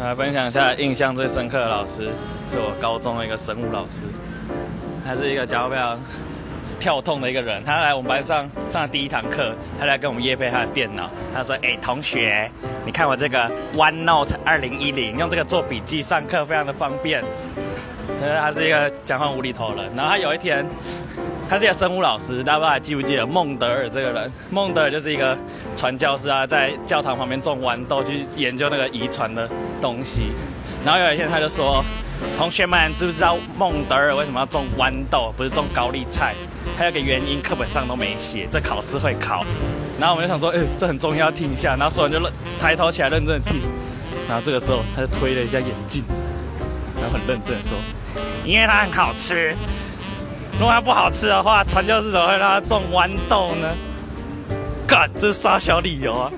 来分享一下印象最深刻的老师，是我高中的一个生物老师，他是一个讲话非常跳痛的一个人。他来我们班上上第一堂课，他来跟我们夜配他的电脑。他说：“哎，同学，你看我这个 OneNote 二零一零，用这个做笔记上课非常的方便。”呃，他是一个讲话无厘头人。然后他有一天，他是一个生物老师，大家不知道还记不记得孟德尔这个人？孟德尔就是一个传教士啊，在教堂旁边种豌豆，去研究那个遗传的东西。然后有一天他就说：“同学们，知不知道孟德尔为什么要种豌豆，不是种高丽菜？还有个原因，课本上都没写，这考试会考。”然后我们就想说：“哎，这很重要，听一下。”然后说完就抬头起来认真的听。然后这个时候他就推了一下眼镜，然后很认真的说。因为它很好吃，如果它不好吃的话，传教士怎么会让它种豌豆呢？干，这是杀小理由啊！